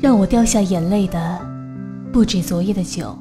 让我掉下眼泪的不止昨夜的酒，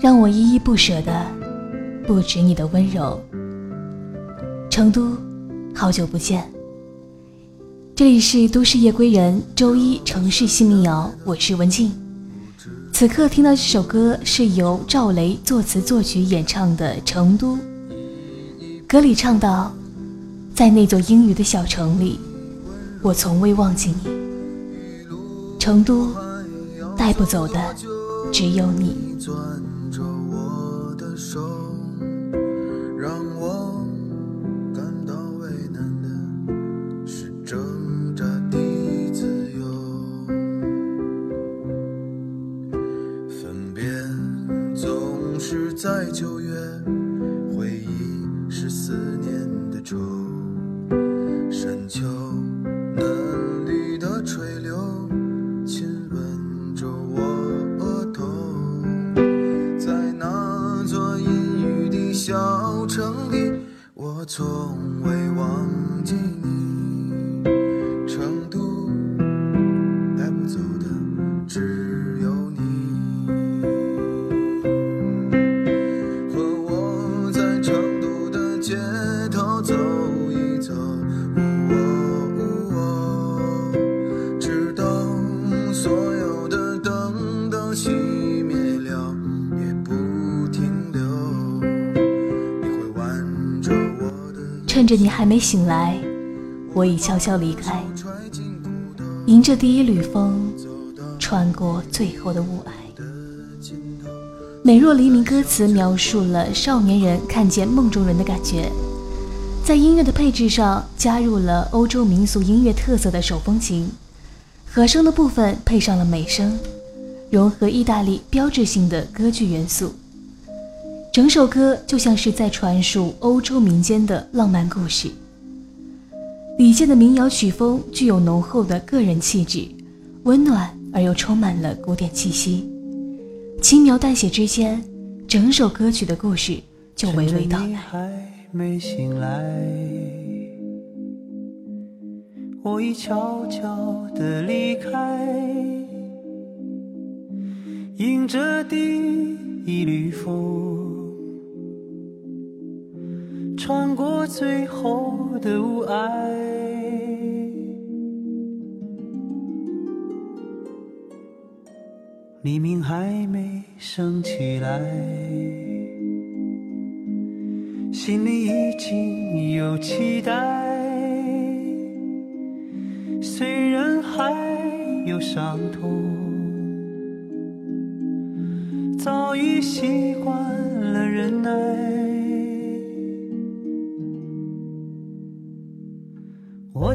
让我依依不舍的不止你的温柔。成都，好久不见。这里是都市夜归人周一城市新民谣，我是文静。此刻听到这首歌是由赵雷作词作曲演唱的《成都》，歌里唱到，在那座阴雨的小城里，我从未忘记你。成都，带不走的只有你。还没醒来，我已悄悄离开，迎着第一缕风，穿过最后的雾霭。美若黎明歌词描述了少年人看见梦中人的感觉，在音乐的配置上加入了欧洲民俗音乐特色的手风琴，和声的部分配上了美声，融合意大利标志性的歌剧元素。整首歌就像是在传述欧洲民间的浪漫故事。李健的民谣曲风具有浓厚的个人气质，温暖而又充满了古典气息，轻描淡写之间，整首歌曲的故事就娓娓道来。我已悄悄地离开，迎着第一缕风。穿过最后的雾霭，黎明还没升起来，心里已经有期待。虽然还有伤痛，早已习惯了忍耐。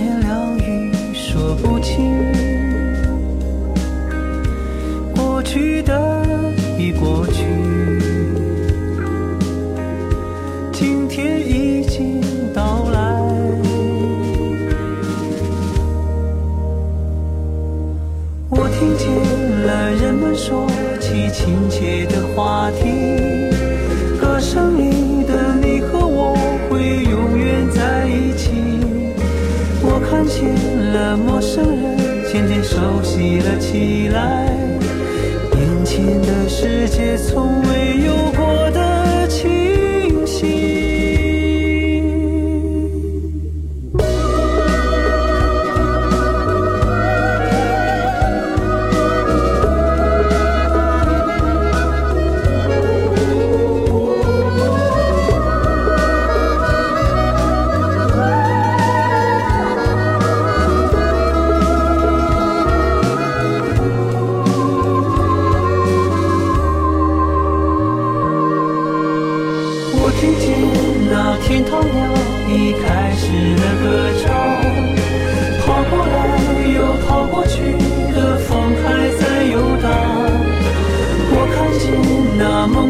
言两语说不清过去的已过去今天已经到来我听见了人们说起亲切的话题。了陌生人渐渐熟悉了起来。眼前的世界从未有过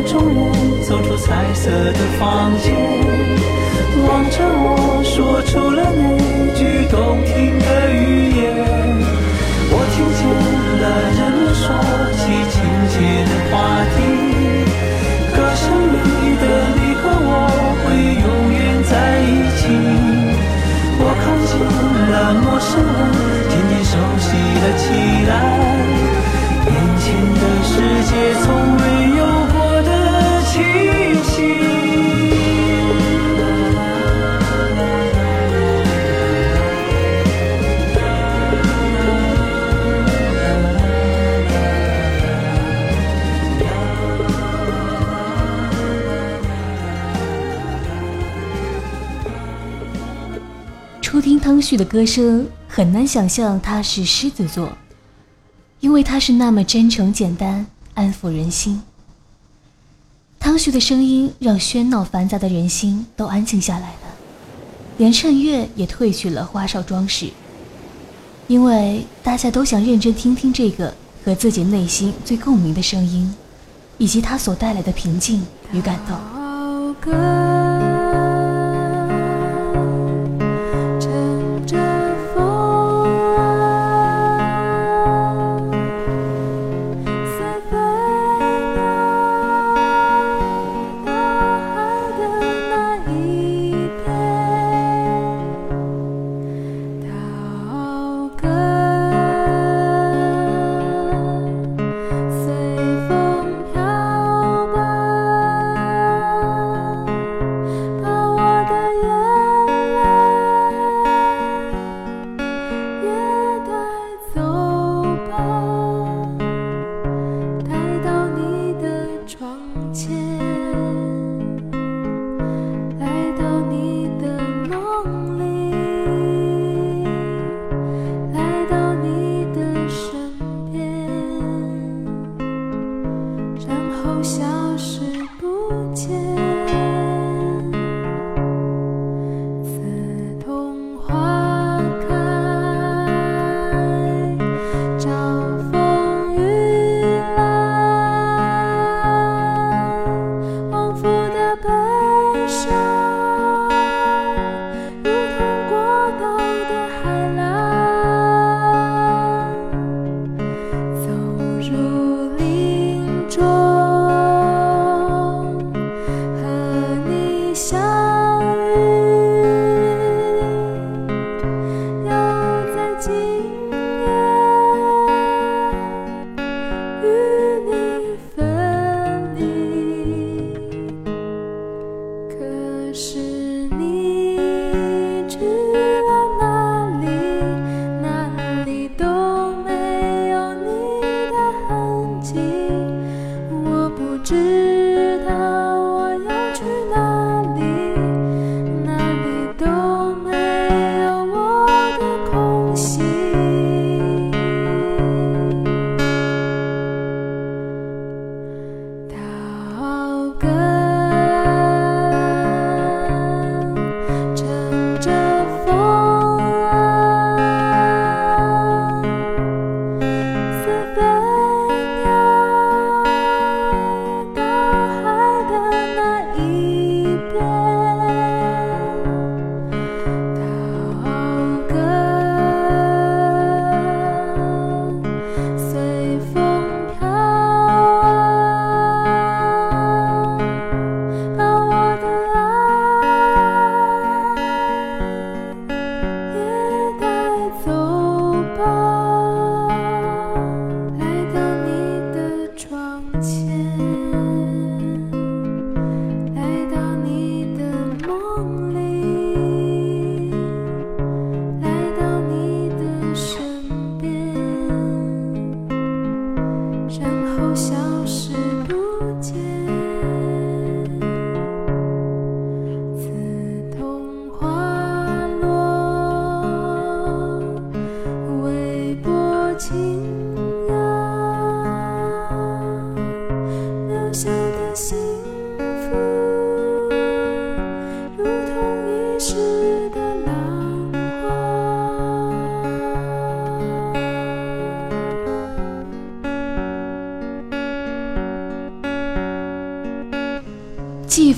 中人走出彩色的房间，望着我说出了那句动听的语言。我听见了人们说起亲切的话题，歌声里的你和我会永远在一起。我看见了陌生人渐渐熟悉了起来。眼前的世界从未汤旭的歌声，很难想象他是狮子座。因为他是那么真诚简单，安抚人心。汤旭的声音让喧闹繁杂的人心都安静下来了，连衬月也褪去了花哨装饰。因为大家都想认真听听这个和自己内心最共鸣的声音，以及它所带来的平静与感动。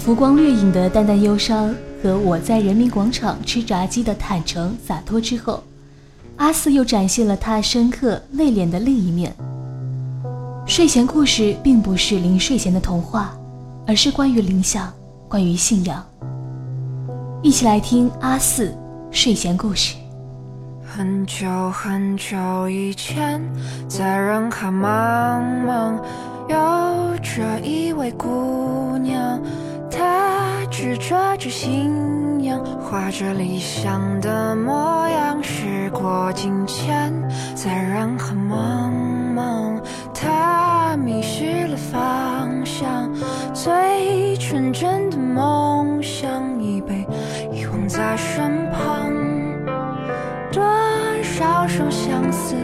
浮光掠影的淡淡忧伤和我在人民广场吃炸鸡的坦诚洒脱之后，阿四又展现了他深刻内敛的另一面。睡前故事并不是临睡前的童话，而是关于理想，关于信仰。一起来听阿四睡前故事。很久很久以前，在人海茫茫，有着一位姑娘，执着着信仰，画着理想的模样。时过境迁，在人海茫茫，她迷失了方向，最纯真的梦想已被遗忘。在身旁，多少双相似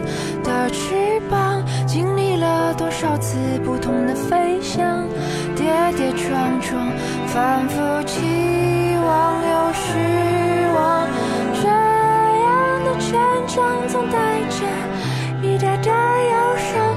的翅膀，经历了多少次不同的飞翔，跌跌撞撞，反复期望又失望，这样的成长总带着一点点忧伤，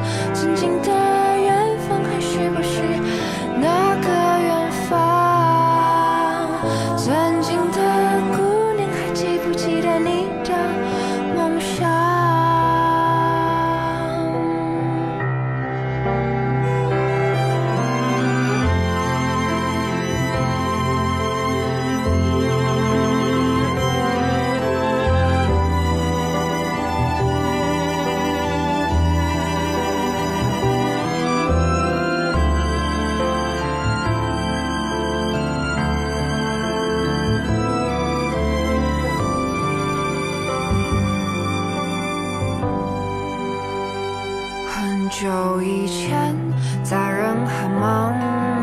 久以前，在人海茫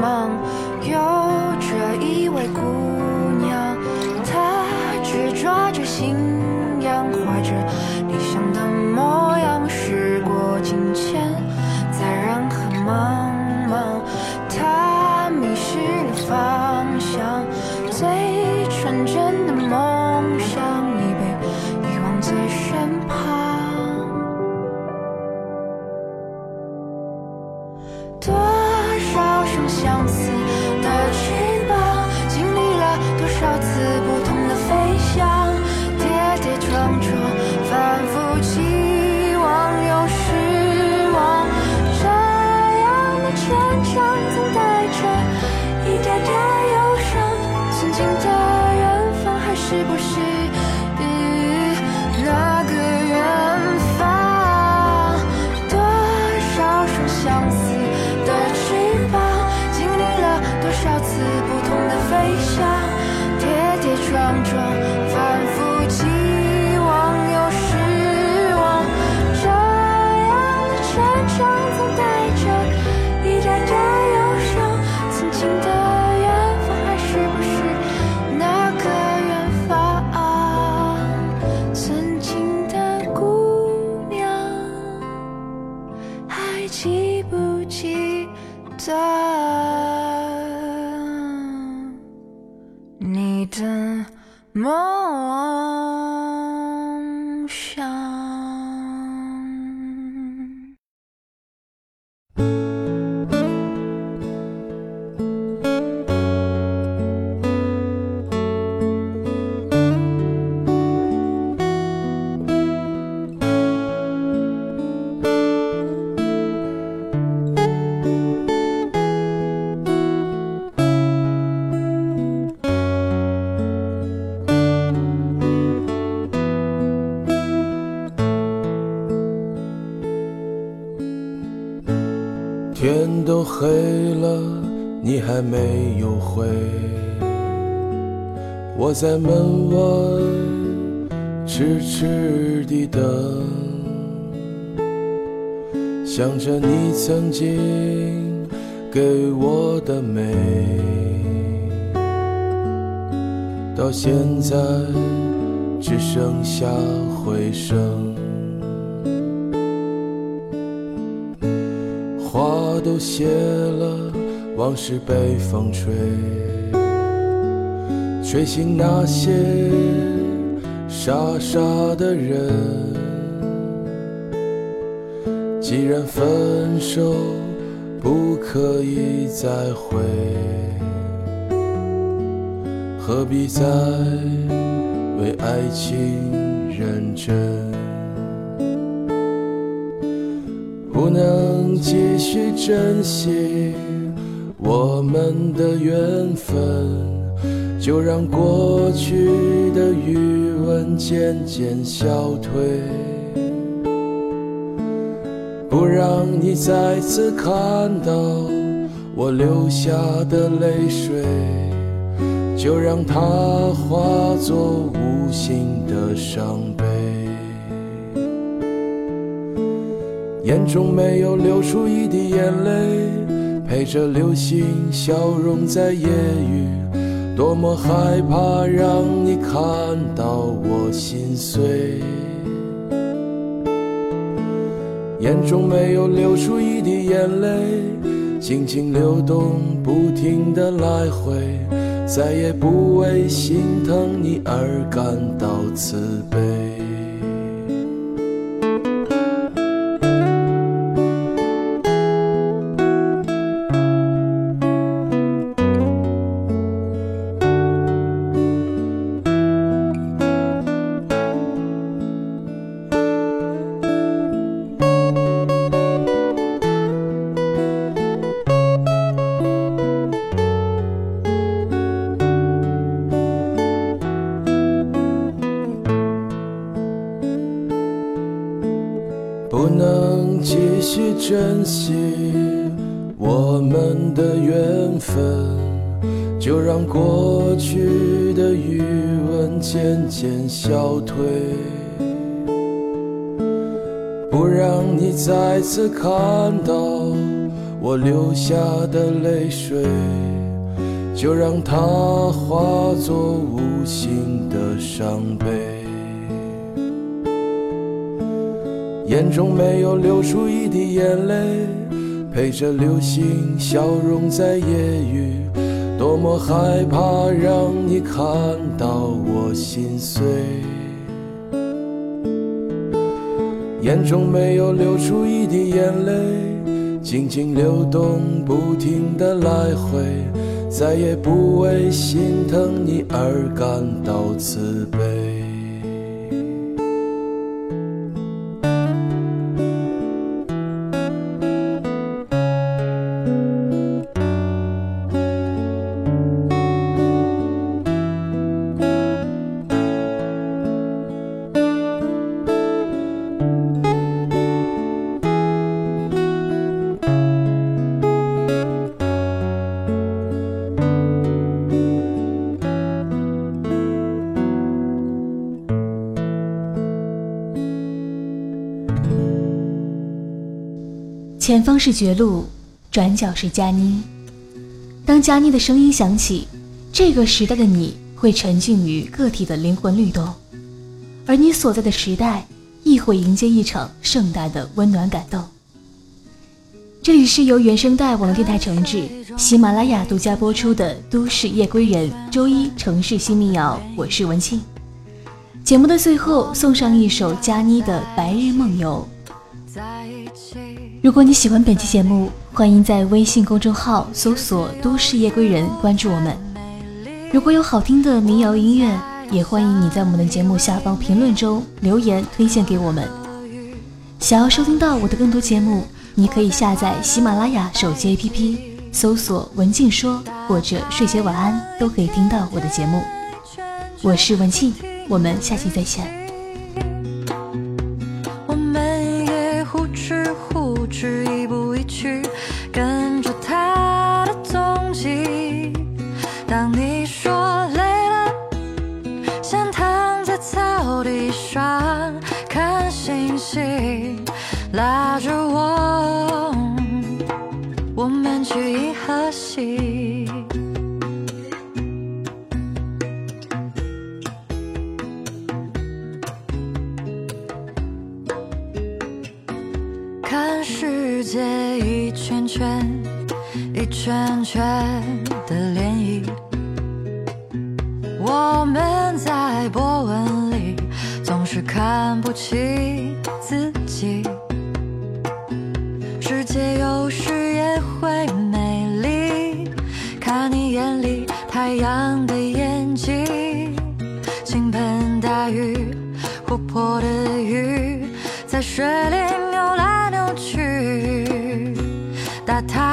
茫，有着一位姑娘，她执着着信仰，怀着。都黑了，你还没有回。我在门外痴痴地等，想着你曾经给我的美，到现在只剩下回声。都谢了，往事被风吹，吹醒那些傻傻的人。既然分手不可以再回，何必再为爱情认真？不能继续珍惜我们的缘分，就让过去的余温渐渐消退，不让你再次看到我流下的泪水，就让它化作无形的伤眼中没有流出一滴眼泪，陪着流星消融在夜雨。多么害怕让你看到我心碎。眼中没有流出一滴眼泪，静静流动，不停的来回，再也不为心疼你而感到慈悲。缘分，就让过去的余温渐渐消退，不让你再次看到我流下的泪水，就让它化作无形的伤悲。眼中没有流出一滴眼泪，陪着流星消融在夜雨。多么害怕让你看到我心碎。眼中没有流出一滴眼泪，静静流动，不停的来回，再也不为心疼你而感到慈悲。前方是绝路，转角是佳妮。当佳妮的声音响起，这个时代的你会沉浸于个体的灵魂律动，而你所在的时代亦会迎接一场盛大的温暖感动。这里是由原声带网络电台承制，喜马拉雅独家播出的《都市夜归人》周一城市新民谣，我是文庆。节目的最后送上一首佳妮的《白日梦游》。在一起如果你喜欢本期节目，欢迎在微信公众号搜索“都市夜归人”关注我们。如果有好听的民谣音乐，也欢迎你在我们的节目下方评论中留言推荐给我们。想要收听到我的更多节目，你可以下载喜马拉雅手机 APP，搜索“文静说”或者“睡前晚安”，都可以听到我的节目。我是文静，我们下期再见。圈圈、一圈圈的涟漪，我们在波纹里总是看不清 I tied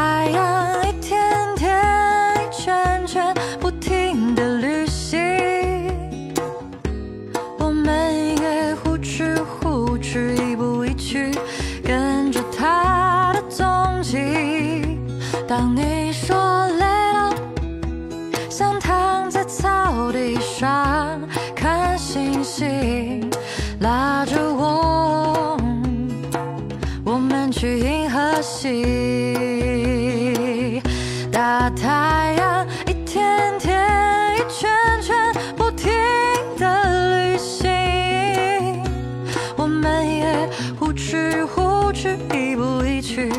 呼哧呼哧，一步一趋，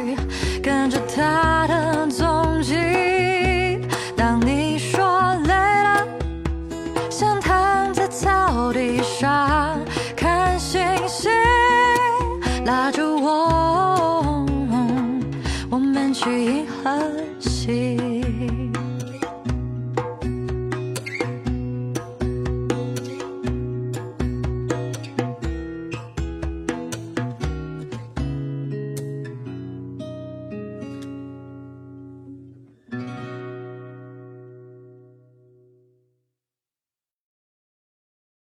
跟着他的踪迹。